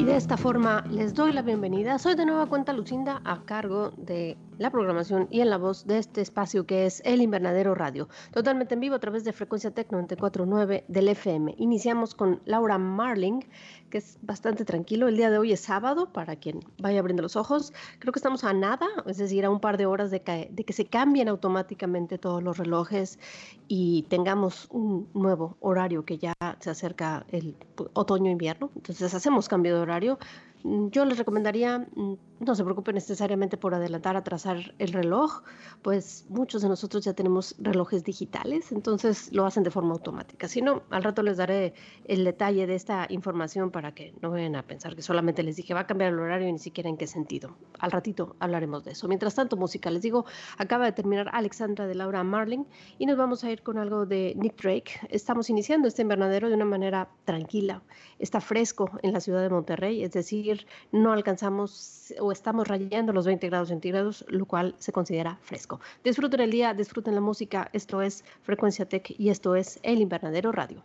Y de esta forma les doy la bienvenida. Soy de nueva cuenta Lucinda a cargo de la programación y en la voz de este espacio que es El Invernadero Radio, totalmente en vivo a través de Frecuencia Tec 94.9 del FM. Iniciamos con Laura Marling, que es bastante tranquilo. El día de hoy es sábado, para quien vaya abriendo los ojos. Creo que estamos a nada, es decir, a un par de horas de que, de que se cambien automáticamente todos los relojes y tengamos un nuevo horario que ya se acerca el otoño-invierno. Entonces hacemos cambio de horario. Yo les recomendaría, mm, no se preocupen necesariamente por adelantar, atrasar el reloj, pues muchos de nosotros ya tenemos relojes digitales, entonces lo hacen de forma automática. Si no, al rato les daré el detalle de esta información para que no vayan a pensar que solamente les dije va a cambiar el horario y ni siquiera en qué sentido. Al ratito hablaremos de eso. Mientras tanto, música, les digo, acaba de terminar Alexandra de Laura Marling y nos vamos a ir con algo de Nick Drake. Estamos iniciando este invernadero de una manera tranquila, está fresco en la ciudad de Monterrey, es decir, no alcanzamos o estamos rayando los 20 grados centígrados, lo cual se considera fresco. Disfruten el día, disfruten la música. Esto es Frecuencia Tech y esto es El Invernadero Radio.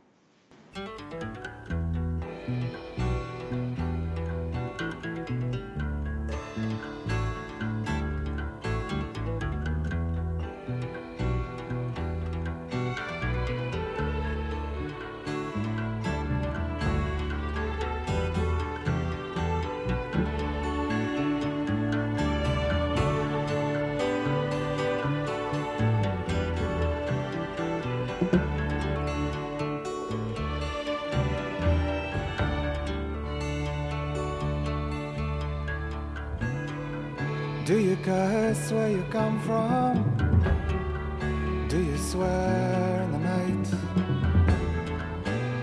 Where you come from? Do you swear in the night?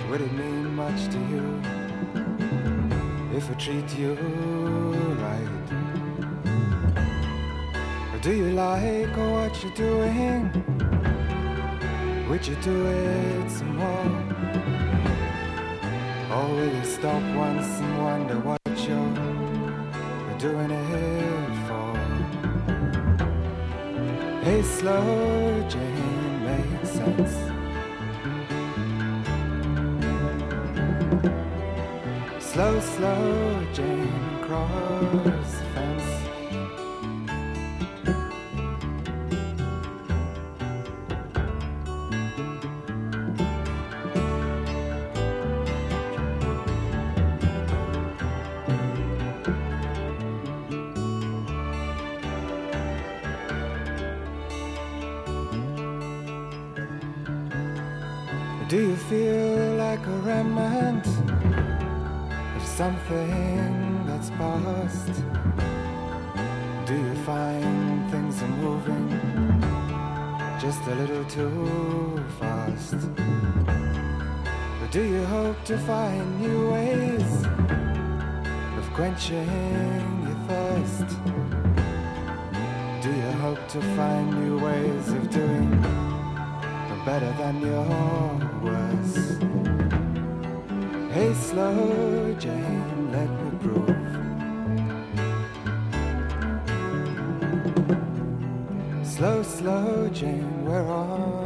Would it mean much to you if I treat you right? Or do you like what you're doing? Would you do it some more? Or will you stop once and wonder what you're doing slow Jane makes sense. Slow, slow Jane cross Do you feel like a remnant of something that's past? Do you find things are moving just a little too fast? Or do you hope to find new ways of quenching your thirst? Do you hope to find new ways of doing? Better than your worst. Hey, slow Jane, let me prove. Slow, slow Jane, we're on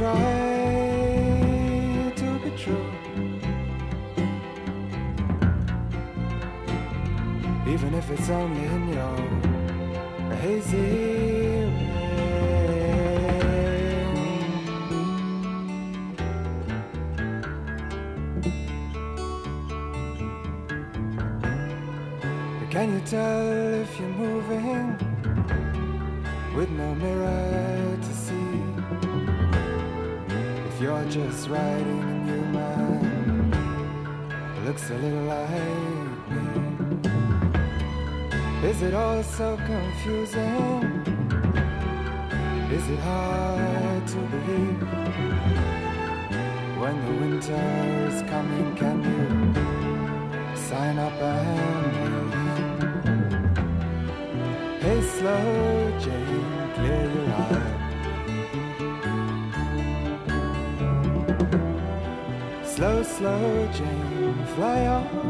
try to be true. Even if it's only in your hazy. Can you tell if you're moving with no mirror to see? You're just writing a new man, looks a little like me. Is it all so confusing? Is it hard to believe? When the winter is coming, can you sign up and leave? Hey, slow Jane, clear your eye. Slow, Jane, fly on.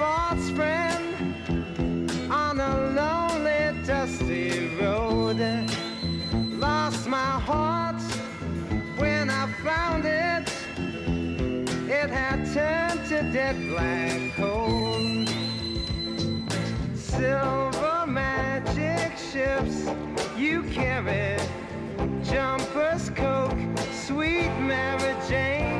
false friend on a lonely, dusty road. Lost my heart when I found it. It had turned to dead black coal. Silver magic ships you carry, jumpers, coke, sweet Mary Jane.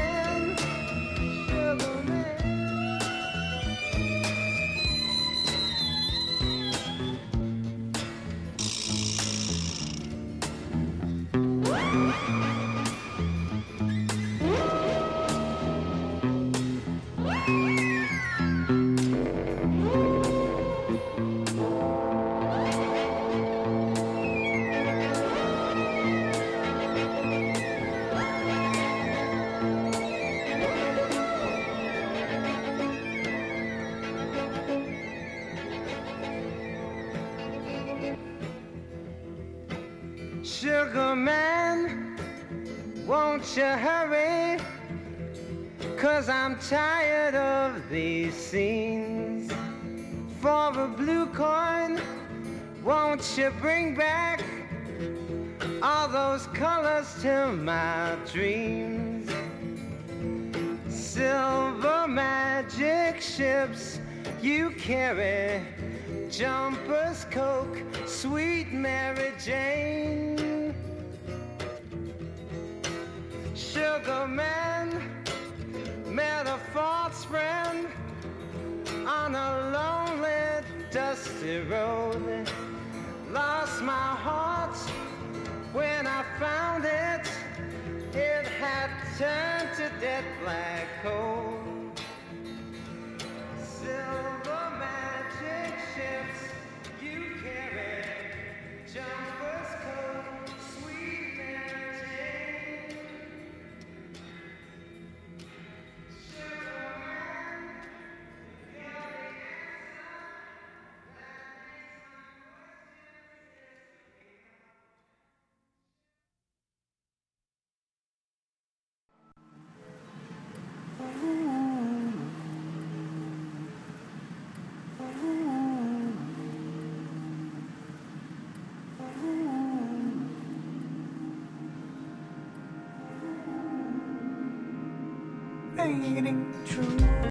bring back all those colors to my dreams? Silver magic ships you carry, jumpers, coke, sweet Mary Jane. Sugar man met a false friend on a lonely, dusty road. Lost my heart when I found it. It had turned to dead black coal. Silver magic ships you carry, jumpers, It true?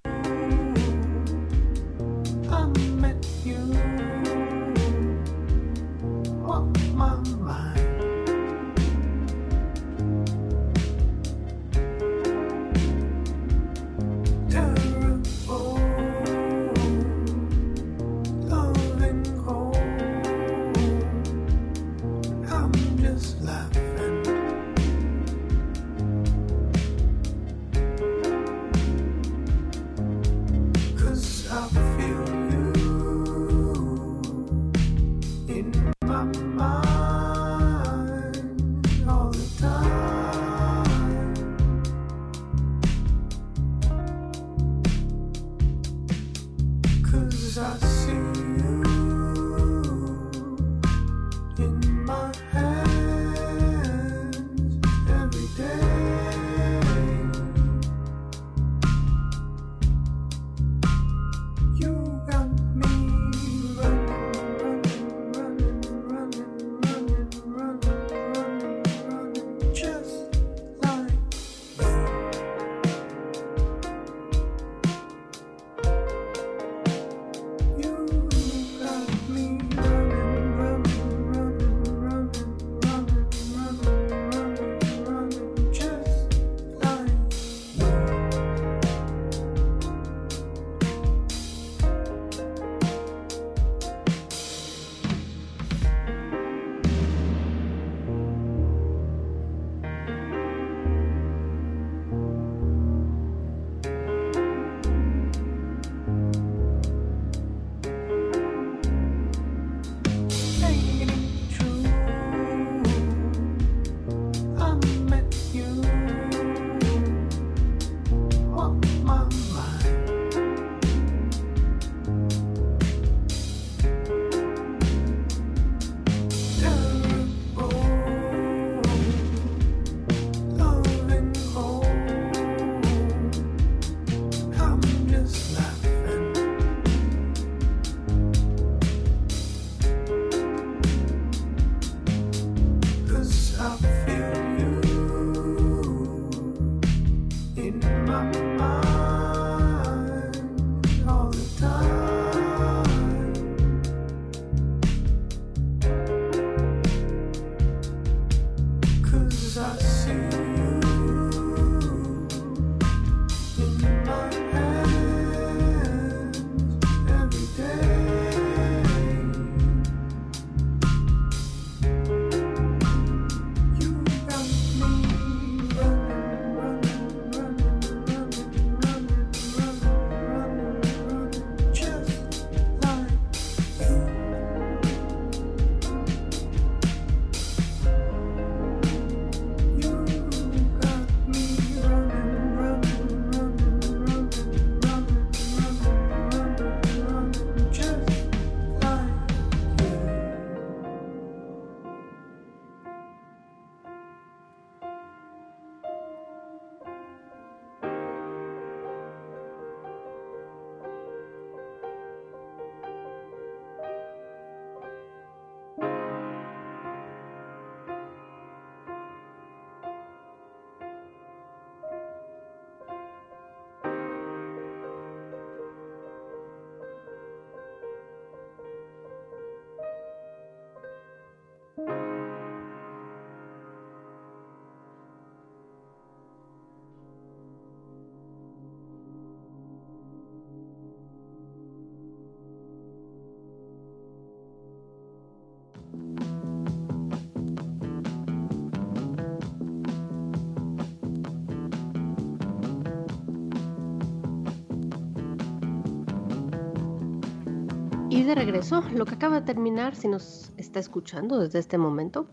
De regreso, lo que acaba de terminar, si nos está escuchando desde este momento,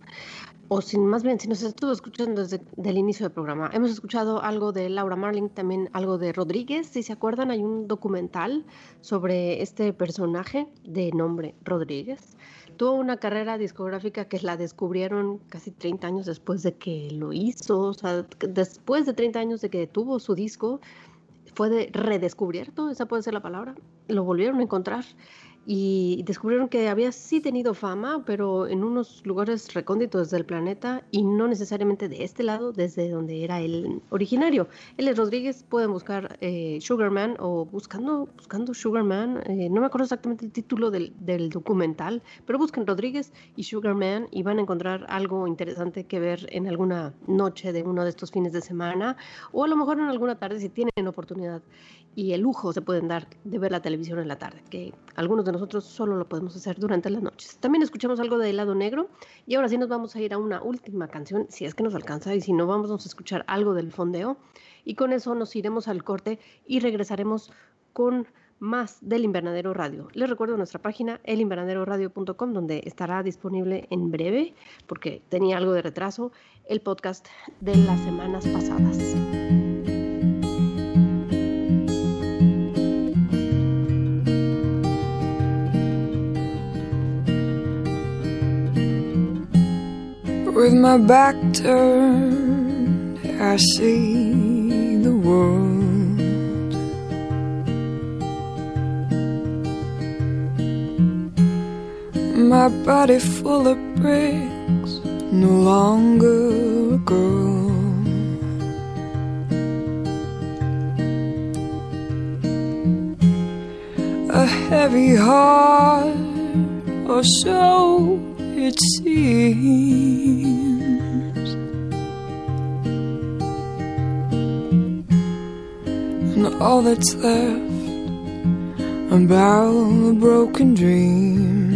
o si más bien si nos estuvo escuchando desde el inicio del programa, hemos escuchado algo de Laura Marling, también algo de Rodríguez. Si se acuerdan, hay un documental sobre este personaje de nombre Rodríguez. Tuvo una carrera discográfica que la descubrieron casi 30 años después de que lo hizo, o sea, después de 30 años de que tuvo su disco, fue de redescubierto, esa puede ser la palabra, lo volvieron a encontrar y descubrieron que había sí tenido fama, pero en unos lugares recónditos del planeta y no necesariamente de este lado, desde donde era el originario. Es Rodríguez, pueden buscar eh, Sugarman o buscando, buscando Sugarman, eh, no me acuerdo exactamente el título del, del, documental, pero busquen Rodríguez y Sugarman y van a encontrar algo interesante que ver en alguna noche de uno de estos fines de semana o a lo mejor en alguna tarde si tienen oportunidad y el lujo se pueden dar de ver la televisión en la tarde, que algunos de nosotros solo lo podemos hacer durante las noches. También escuchamos algo de helado negro y ahora sí nos vamos a ir a una última canción, si es que nos alcanza y si no vamos a escuchar algo del fondeo y con eso nos iremos al corte y regresaremos con más del Invernadero Radio. Les recuerdo nuestra página elinvernaderoradio.com donde estará disponible en breve, porque tenía algo de retraso, el podcast de las semanas pasadas. with my back turned, I see the world. My body full of bricks, no longer a girl. A heavy heart, or so it seems. And all that's left about a broken dream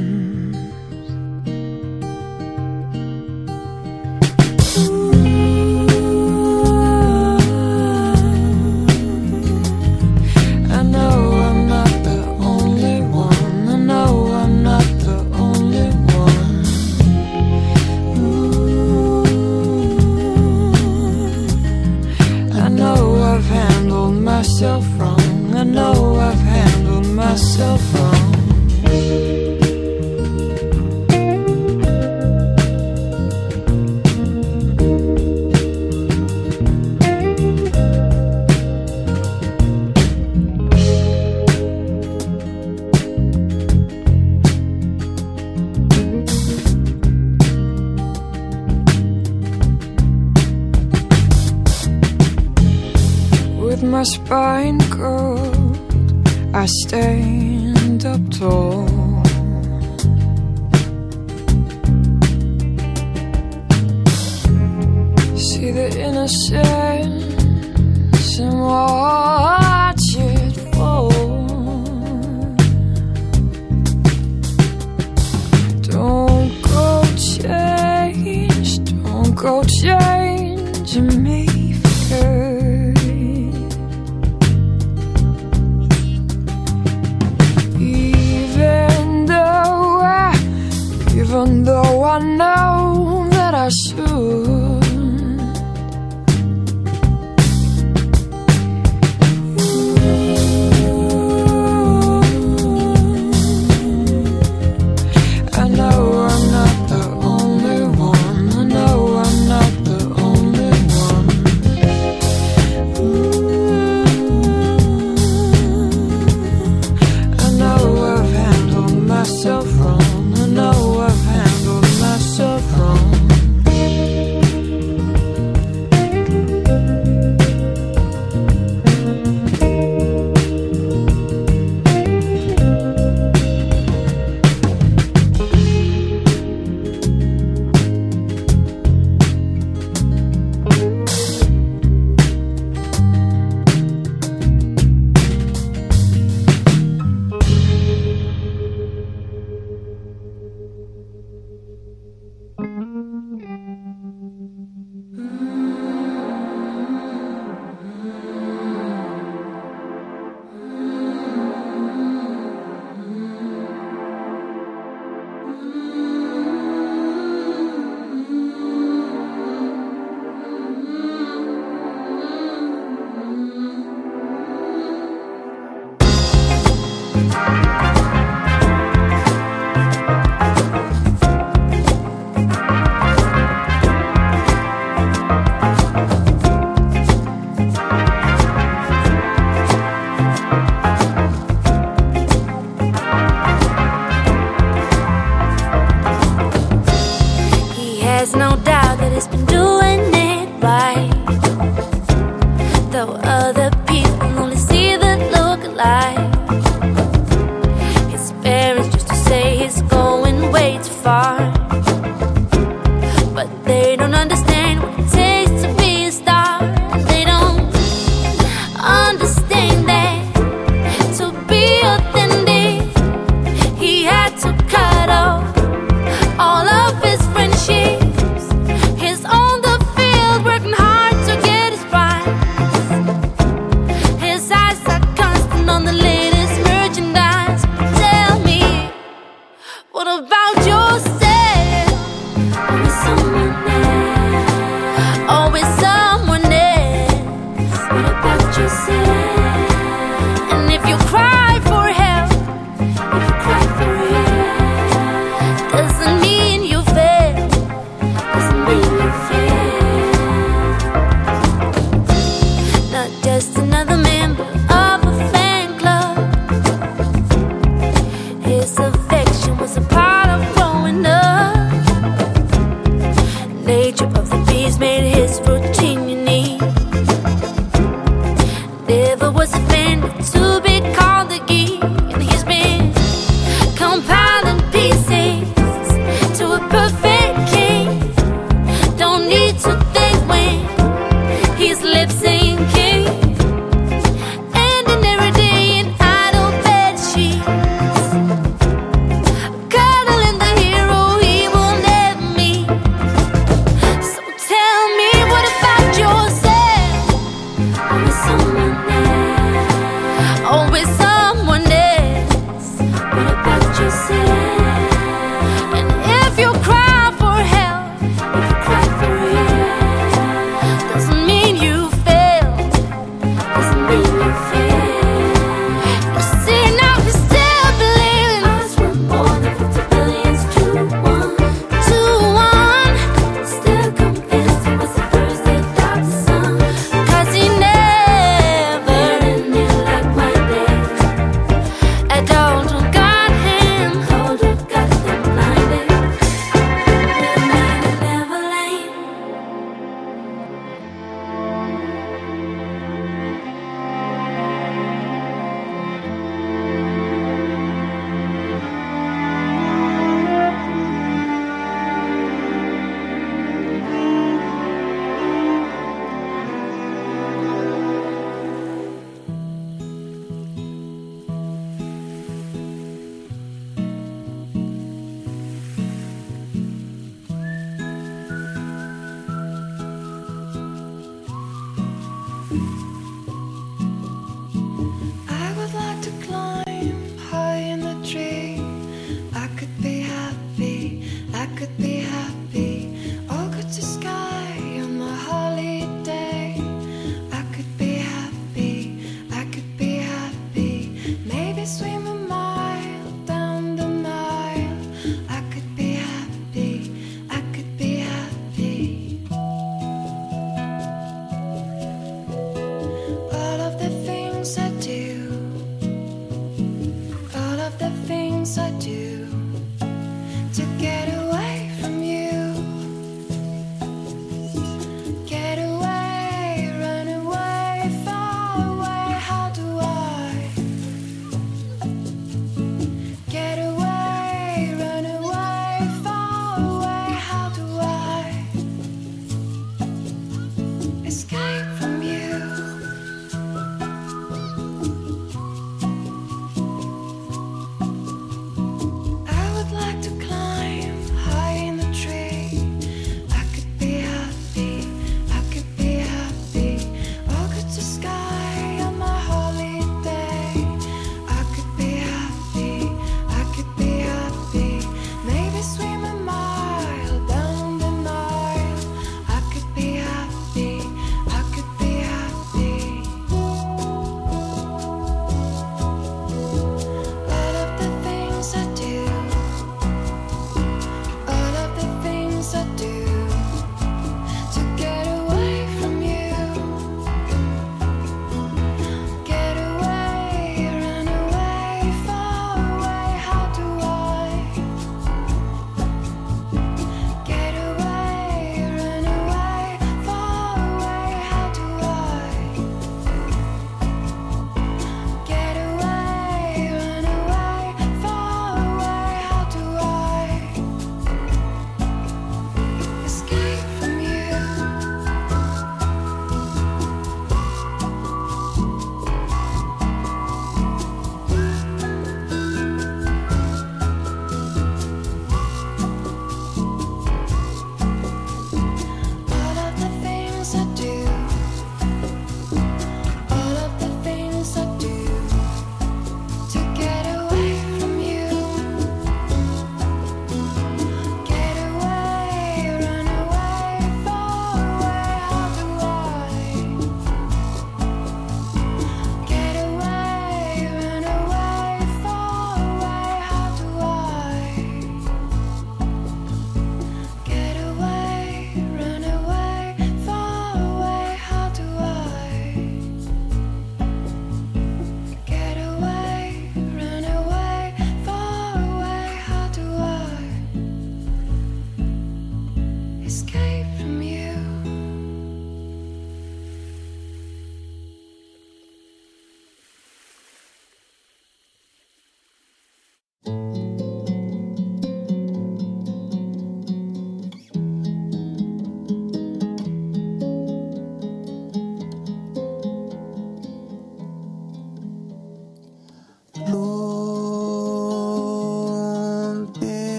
my spine curled, I stand up tall.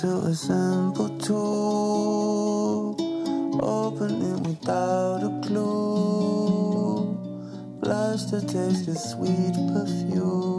To a simple tool, opening without a clue. Blush to taste your sweet perfume.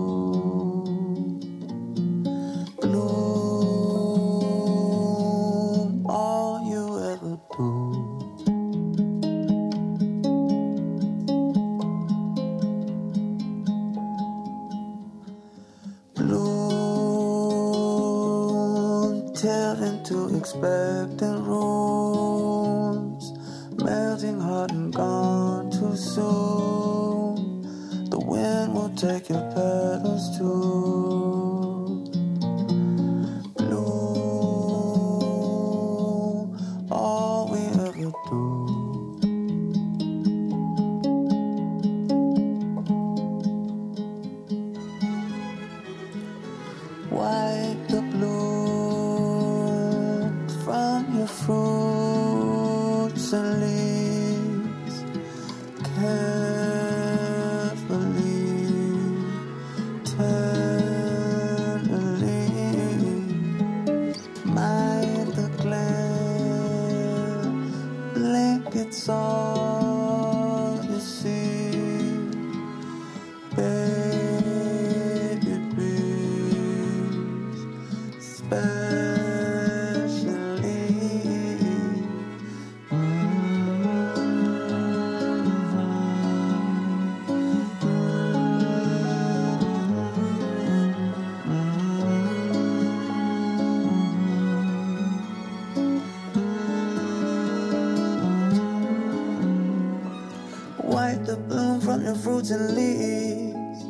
Fruits and leaves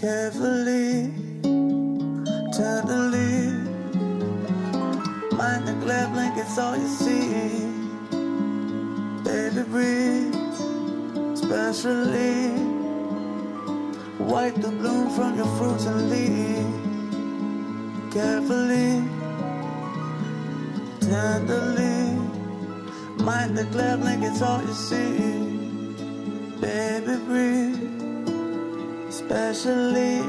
carefully, tenderly. Mind the glare blankets, all you see. Baby, breathe, especially. Wipe the bloom from your fruits and leaves carefully, tenderly. Mind the glare blankets, all you see 在心里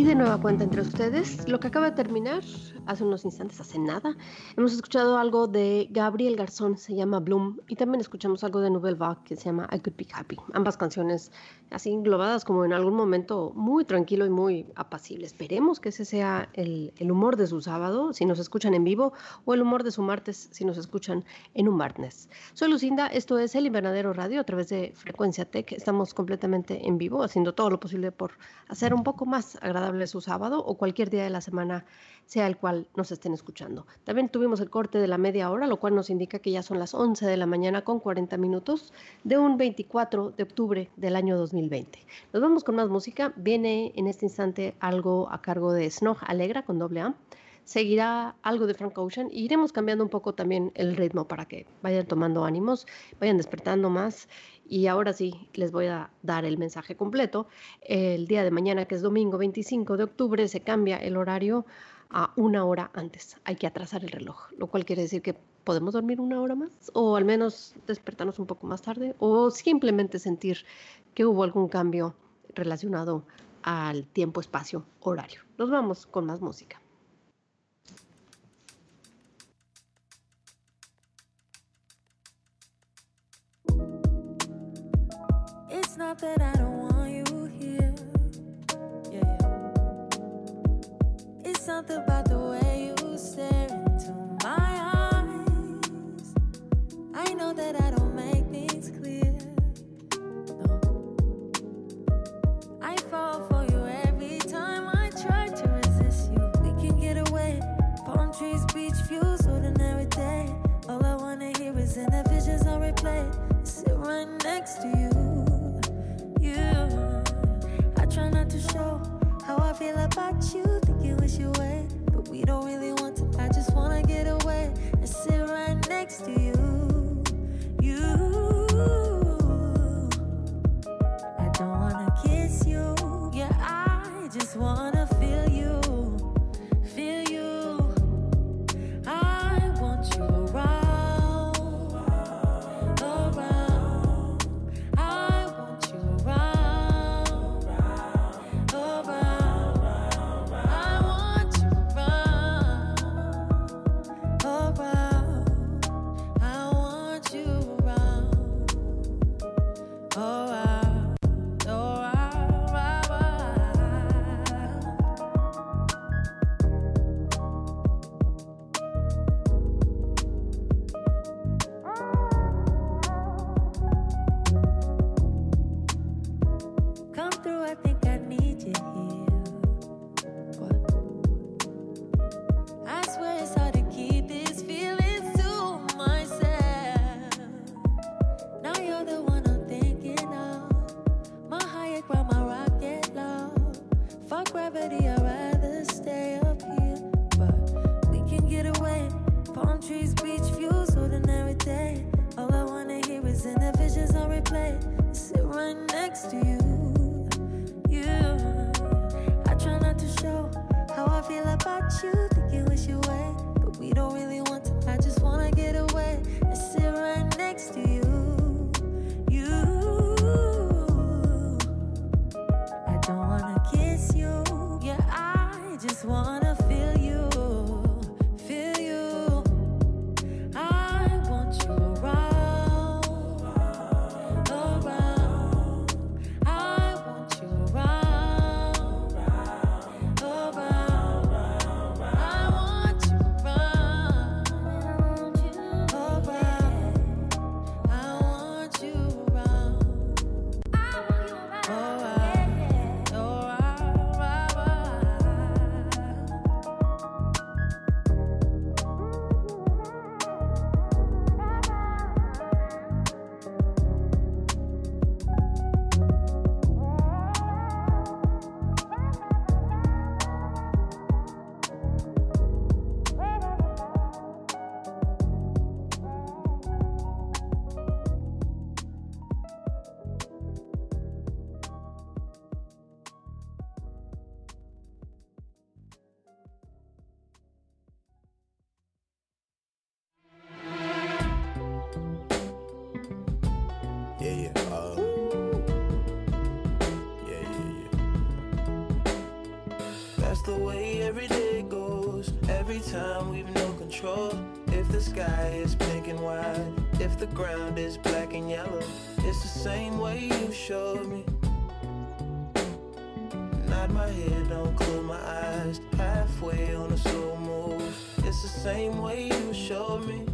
Y de nueva cuenta entre ustedes, lo que acaba de terminar hace unos instantes, hace nada, hemos escuchado algo de Gabriel Garzón, se llama Bloom, y también escuchamos algo de Nouvelle Vague que se llama I Could Be Happy. Ambas canciones así englobadas como en algún momento muy tranquilo y muy apacible. Esperemos que ese sea el, el humor de su sábado, si nos escuchan en vivo, o el humor de su martes, si nos escuchan en un martes. Soy Lucinda, esto es El Invernadero Radio a través de Frecuencia Tech. Estamos completamente en vivo, haciendo todo lo posible por hacer un poco más agradable su sábado o cualquier día de la semana, sea el cual nos estén escuchando. También tuvimos el corte de la media hora, lo cual nos indica que ya son las 11 de la mañana con 40 minutos de un 24 de octubre del año 2020. Nos vamos con más música. Viene en este instante algo a cargo de Snog Alegra con doble A. Seguirá algo de Frank Ocean y iremos cambiando un poco también el ritmo para que vayan tomando ánimos, vayan despertando más. Y ahora sí, les voy a dar el mensaje completo. El día de mañana, que es domingo 25 de octubre, se cambia el horario a una hora antes. Hay que atrasar el reloj, lo cual quiere decir que podemos dormir una hora más o al menos despertarnos un poco más tarde o simplemente sentir que hubo algún cambio relacionado al tiempo, espacio, horario. Nos vamos con más música. Not that I don't want you here. Yeah, yeah. It's something about the way you stare That's the way every day goes. Every time we've no control. If the sky is pink and white, if the ground is black and yellow, it's the same way you showed me. Nod my head, don't close my eyes. Halfway on a slow move. It's the same way you showed me.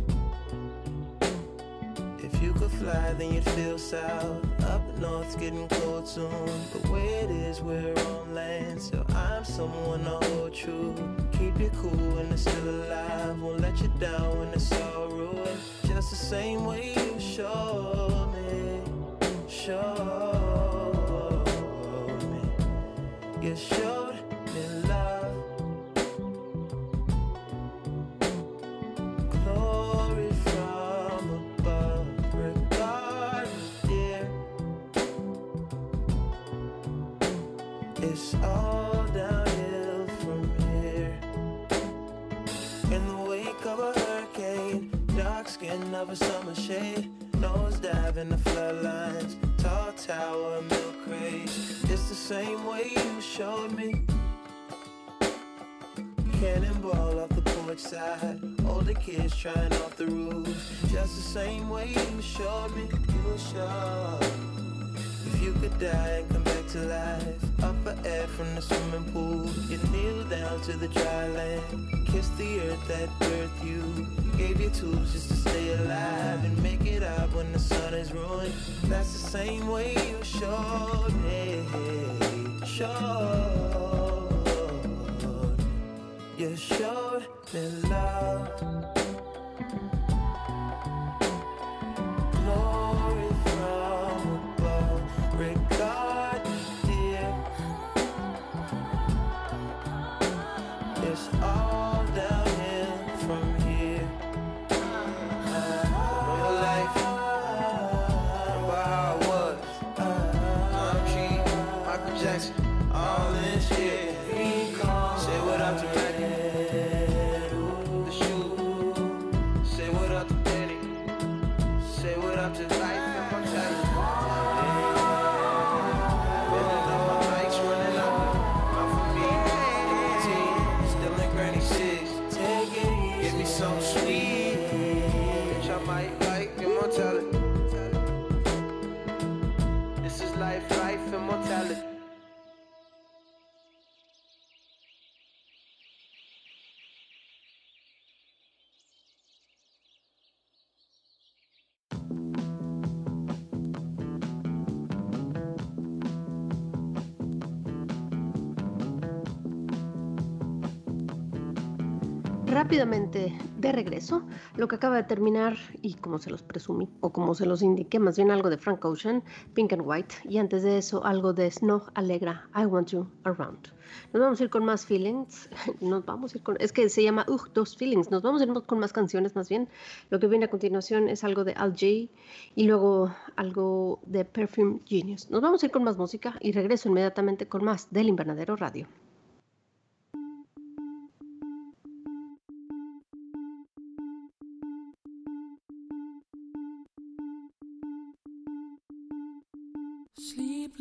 If you could fly, then you'd feel south. North's getting cold soon. The way it is, we're on land. So I'm someone to hold true. Keep you cool when it's still alive. Won't let you down when it's all ruined. Just the same way you showed me. Showed me. You showed of a summer shade, nose dive in the floodlines, tall tower, milk craze. It's the same way you showed me. Cannonball off the porch side. Older kids trying off the roof. Just the same way you showed me. You showed. If you could die and come back to life, up for air from the swimming pool, you kneel down to the dry land, kiss the earth that birthed you, gave you tools just to stay alive and make it up when the sun is ruined. That's the same way you showed me, showed. You showed me love. Rápidamente de regreso. Lo que acaba de terminar, y como se los presumí, o como se los indiqué, más bien algo de Frank Ocean, Pink and White, y antes de eso algo de Snow Alegra, I Want You Around. Nos vamos a ir con más feelings, nos vamos a ir con, es que se llama Ugh, Those Feelings, nos vamos a ir con más canciones más bien. Lo que viene a continuación es algo de Al J y luego algo de Perfume Genius. Nos vamos a ir con más música y regreso inmediatamente con más del Invernadero Radio.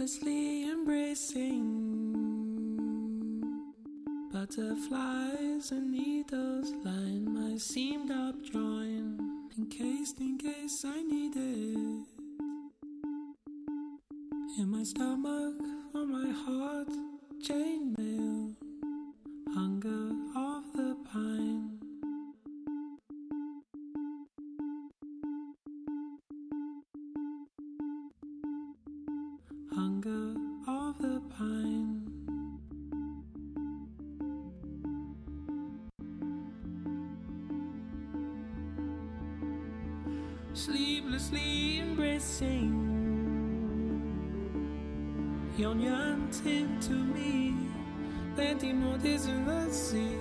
Sleeplessly embracing butterflies and needles line my seamed up joint, encased in case I need it. In my stomach, on my heart, chainmail, Sleeplessly embracing Yon yearning to me. Plenty more days in the sea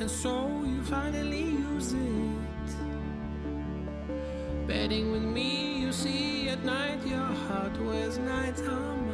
And so you finally use it. Bedding with me, you see at night Your heart wears night armor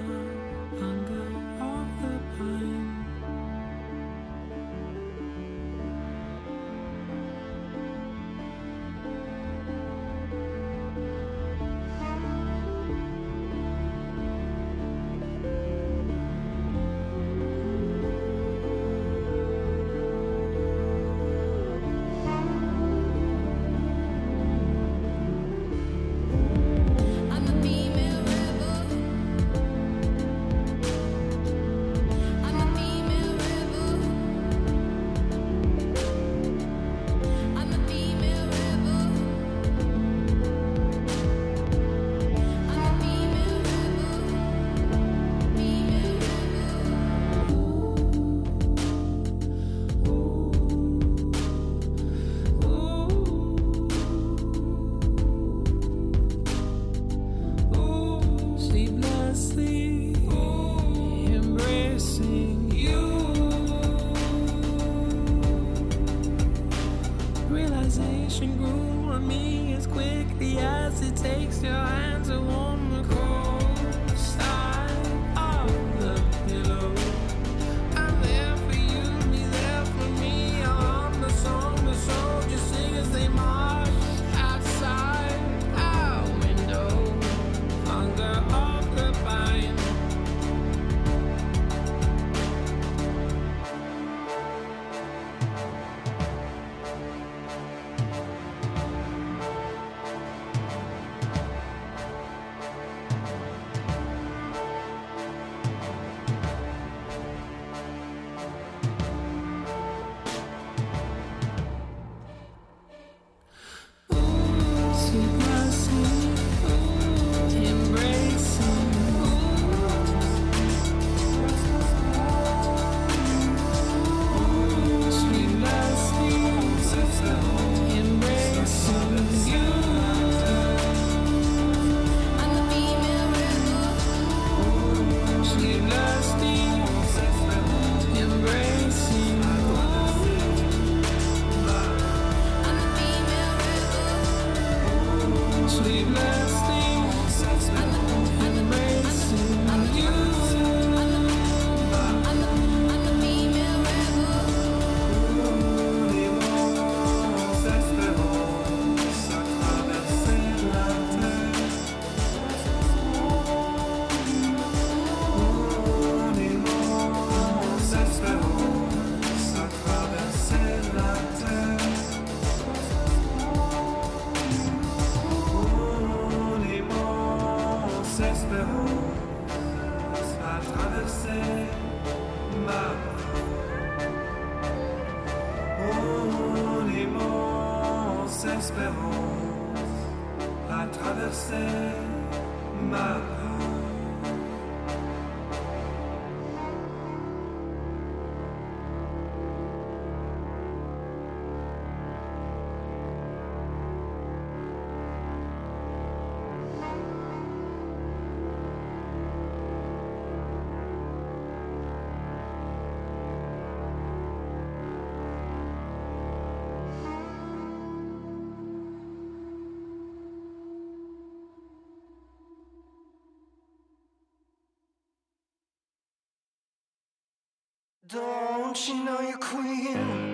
Don't you know you're queen?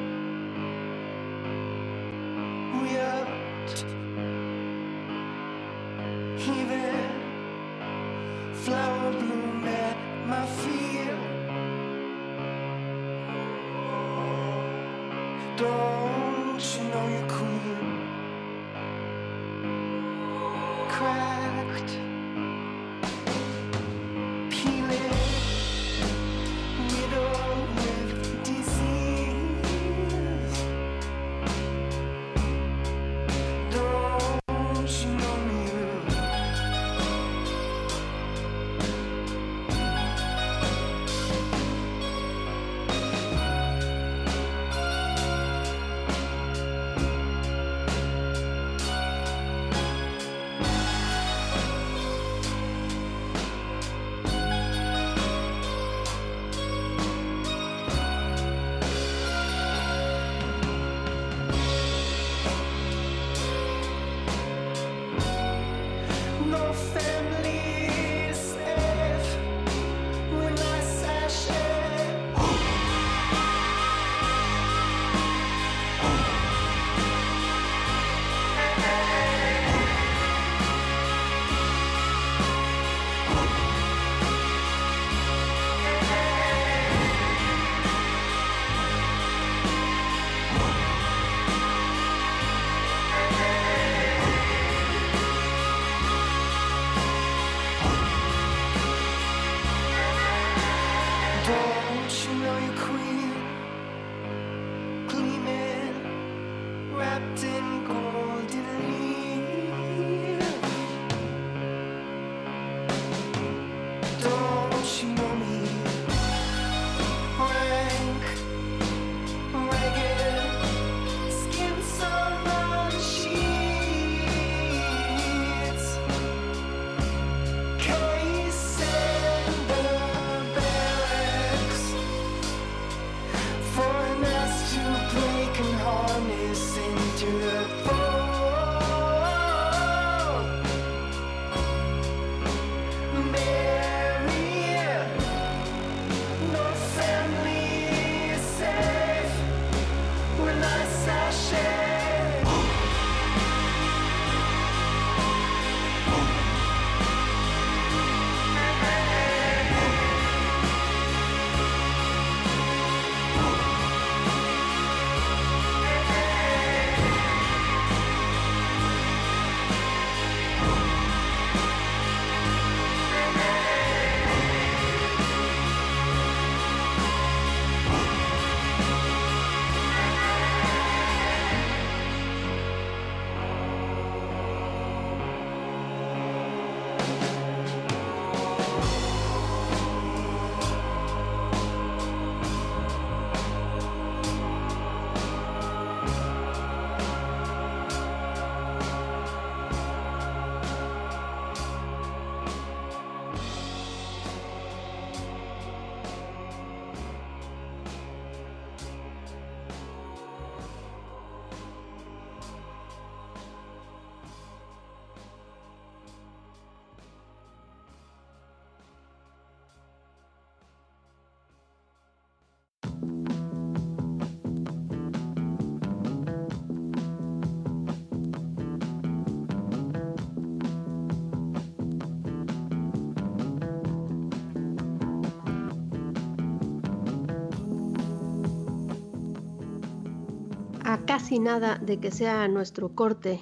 Casi nada de que sea nuestro corte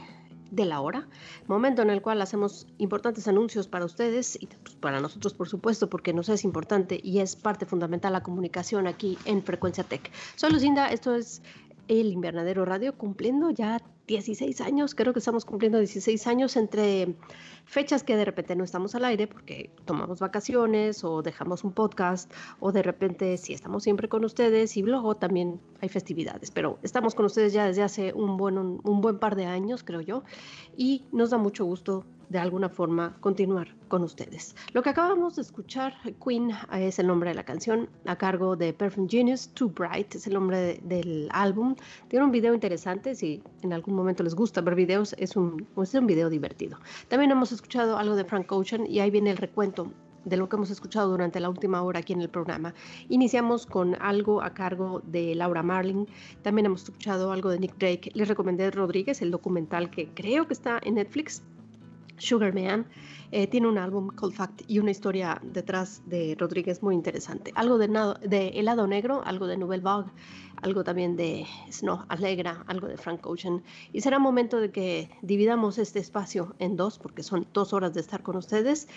de la hora, momento en el cual hacemos importantes anuncios para ustedes y pues, para nosotros, por supuesto, porque nos es importante y es parte fundamental la comunicación aquí en Frecuencia Tech. Soy Lucinda, esto es el Invernadero Radio, cumpliendo ya 16 años, creo que estamos cumpliendo 16 años entre fechas que de repente no estamos al aire porque tomamos vacaciones o dejamos un podcast o de repente sí estamos siempre con ustedes y luego también hay festividades, pero estamos con ustedes ya desde hace un buen, un, buen par de años, creo yo, y nos da mucho gusto de alguna forma continuar con ustedes. Lo que acabamos de escuchar, Queen, es el nombre de la canción a cargo de Perfume Genius, Too Bright, es el nombre de, del álbum. Tiene un video interesante, si en algún momento les gusta ver videos, es un, es un video divertido. También hemos escuchado algo de Frank Ocean y ahí viene el recuento de lo que hemos escuchado durante la última hora aquí en el programa. Iniciamos con algo a cargo de Laura Marling, también hemos escuchado algo de Nick Drake, les recomendé Rodríguez, el documental que creo que está en Netflix, Sugar Man. Eh, tiene un álbum, Cold Fact, y una historia detrás de Rodríguez muy interesante. Algo de, de Helado Negro, algo de Nouvelle Vague, algo también de Snow Alegra, algo de Frank Ocean. Y será momento de que dividamos este espacio en dos, porque son dos horas de estar con ustedes.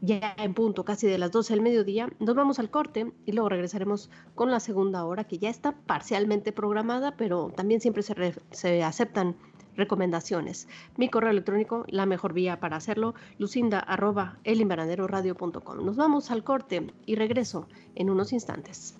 Ya en punto, casi de las 12 del mediodía, nos vamos al corte y luego regresaremos con la segunda hora, que ya está parcialmente programada, pero también siempre se, se aceptan recomendaciones. Mi correo electrónico, la mejor vía para hacerlo, lucinda Nos vamos al corte y regreso en unos instantes.